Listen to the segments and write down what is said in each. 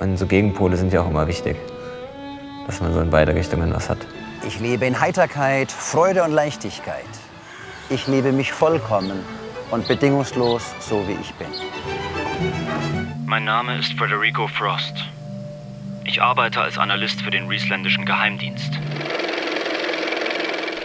Und so Gegenpole sind ja auch immer wichtig, dass man so in beide Richtungen was hat. Ich lebe in Heiterkeit, Freude und Leichtigkeit. Ich liebe mich vollkommen und bedingungslos, so wie ich bin. Mein Name ist Federico Frost. Ich arbeite als Analyst für den Riesländischen Geheimdienst.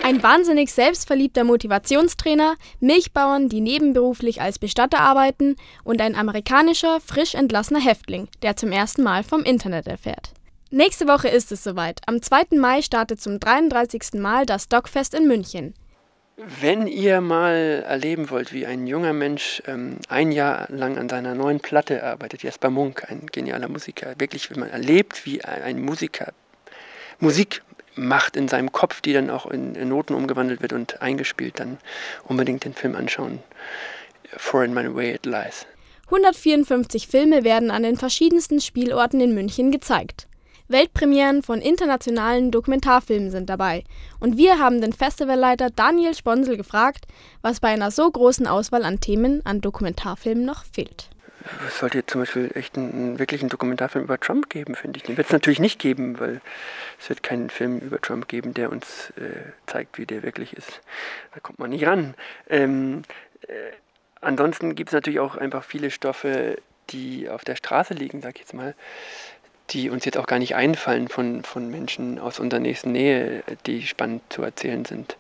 Ein wahnsinnig selbstverliebter Motivationstrainer, Milchbauern, die nebenberuflich als Bestatter arbeiten und ein amerikanischer, frisch entlassener Häftling, der zum ersten Mal vom Internet erfährt. Nächste Woche ist es soweit. Am 2. Mai startet zum 33. Mal das Dogfest in München. Wenn ihr mal erleben wollt, wie ein junger Mensch ähm, ein Jahr lang an seiner neuen Platte arbeitet, Jesper Munk, ein genialer Musiker, wirklich, wenn man erlebt, wie ein Musiker Musik macht in seinem Kopf, die dann auch in, in Noten umgewandelt wird und eingespielt, dann unbedingt den Film anschauen. For in My Way It Lies. 154 Filme werden an den verschiedensten Spielorten in München gezeigt. Weltpremieren von internationalen Dokumentarfilmen sind dabei. Und wir haben den Festivalleiter Daniel Sponsel gefragt, was bei einer so großen Auswahl an Themen an Dokumentarfilmen noch fehlt es sollte jetzt zum Beispiel echt einen, einen Dokumentarfilm über Trump geben, finde ich. Den wird es natürlich nicht geben, weil es wird keinen Film über Trump geben, der uns äh, zeigt, wie der wirklich ist. Da kommt man nicht ran. Ähm, äh, ansonsten gibt es natürlich auch einfach viele Stoffe, die auf der Straße liegen, sag ich jetzt mal, die uns jetzt auch gar nicht einfallen von, von Menschen aus unserer nächsten Nähe, die spannend zu erzählen sind.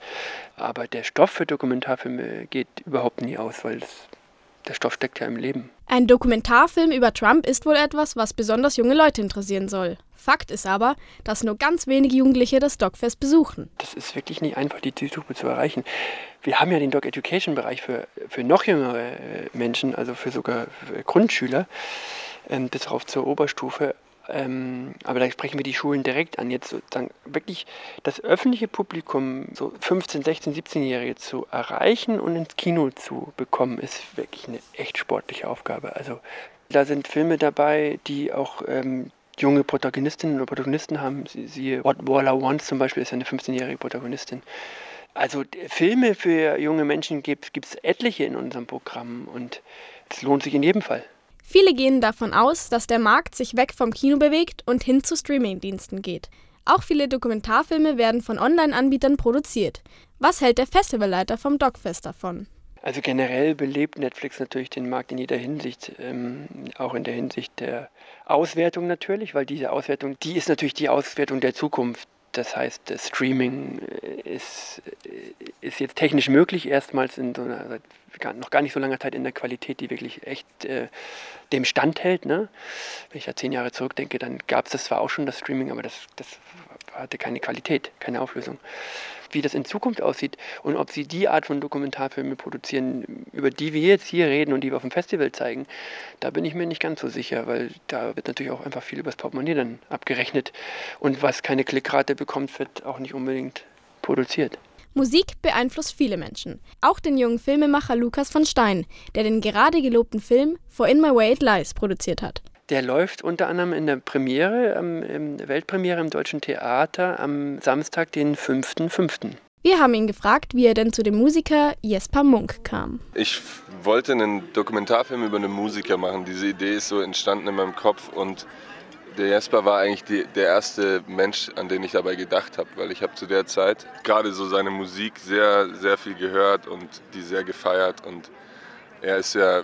Aber der Stoff für Dokumentarfilme geht überhaupt nie aus, weil es der Stoff steckt ja im Leben. Ein Dokumentarfilm über Trump ist wohl etwas, was besonders junge Leute interessieren soll. Fakt ist aber, dass nur ganz wenige Jugendliche das Dogfest besuchen. Das ist wirklich nicht einfach, die Zielgruppe zu erreichen. Wir haben ja den Dog Education Bereich für, für noch jüngere äh, Menschen, also für sogar für Grundschüler, ähm, bis rauf zur Oberstufe. Ähm, aber da sprechen wir die Schulen direkt an. Jetzt sozusagen wirklich das öffentliche Publikum, so 15, 16, 17-Jährige zu erreichen und ins Kino zu bekommen, ist wirklich eine echt sportliche Aufgabe. Also da sind Filme dabei, die auch ähm, junge Protagonistinnen und Protagonisten haben. Siehe What Waller Wants zum Beispiel ist eine 15-jährige Protagonistin. Also Filme für junge Menschen gibt es etliche in unserem Programm und es lohnt sich in jedem Fall. Viele gehen davon aus, dass der Markt sich weg vom Kino bewegt und hin zu Streamingdiensten geht. Auch viele Dokumentarfilme werden von Online-Anbietern produziert. Was hält der Festivalleiter vom Dogfest davon? Also generell belebt Netflix natürlich den Markt in jeder Hinsicht, ähm, auch in der Hinsicht der Auswertung natürlich, weil diese Auswertung, die ist natürlich die Auswertung der Zukunft. Das heißt, das Streaming äh, ist, äh, ist jetzt technisch möglich, erstmals in so einer, seit noch gar nicht so langer Zeit in der Qualität, die wirklich echt äh, dem Stand hält. Ne? Wenn ich da zehn Jahre zurückdenke, dann gab es das zwar auch schon, das Streaming, aber das, das hatte keine Qualität, keine Auflösung wie das in Zukunft aussieht und ob sie die Art von Dokumentarfilme produzieren, über die wir jetzt hier reden und die wir auf dem Festival zeigen, da bin ich mir nicht ganz so sicher, weil da wird natürlich auch einfach viel übers Portemonnaie dann abgerechnet und was keine Klickrate bekommt, wird auch nicht unbedingt produziert. Musik beeinflusst viele Menschen. Auch den jungen Filmemacher Lukas von Stein, der den gerade gelobten Film For In My Way It Lies produziert hat. Der läuft unter anderem in der Premiere, ähm, der Weltpremiere im Deutschen Theater am Samstag, den 5.5. Wir haben ihn gefragt, wie er denn zu dem Musiker Jesper Munk kam. Ich wollte einen Dokumentarfilm über einen Musiker machen. Diese Idee ist so entstanden in meinem Kopf und der Jesper war eigentlich die, der erste Mensch, an den ich dabei gedacht habe, weil ich habe zu der Zeit gerade so seine Musik sehr, sehr viel gehört und die sehr gefeiert und er ist ja,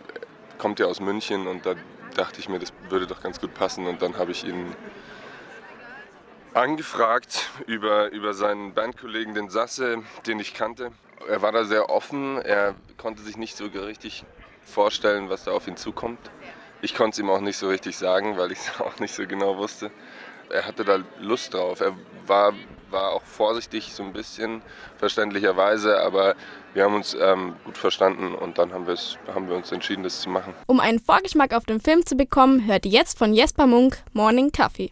kommt ja aus München und da dachte ich mir, das würde doch ganz gut passen. Und dann habe ich ihn angefragt über, über seinen Bandkollegen, den Sasse, den ich kannte. Er war da sehr offen, er konnte sich nicht so richtig vorstellen, was da auf ihn zukommt. Ich konnte es ihm auch nicht so richtig sagen, weil ich es auch nicht so genau wusste. Er hatte da Lust drauf. Er war war auch vorsichtig, so ein bisschen verständlicherweise, aber wir haben uns ähm, gut verstanden und dann haben, haben wir uns entschieden, das zu machen. Um einen Vorgeschmack auf den Film zu bekommen, hört ihr jetzt von Jesper Munk Morning Coffee.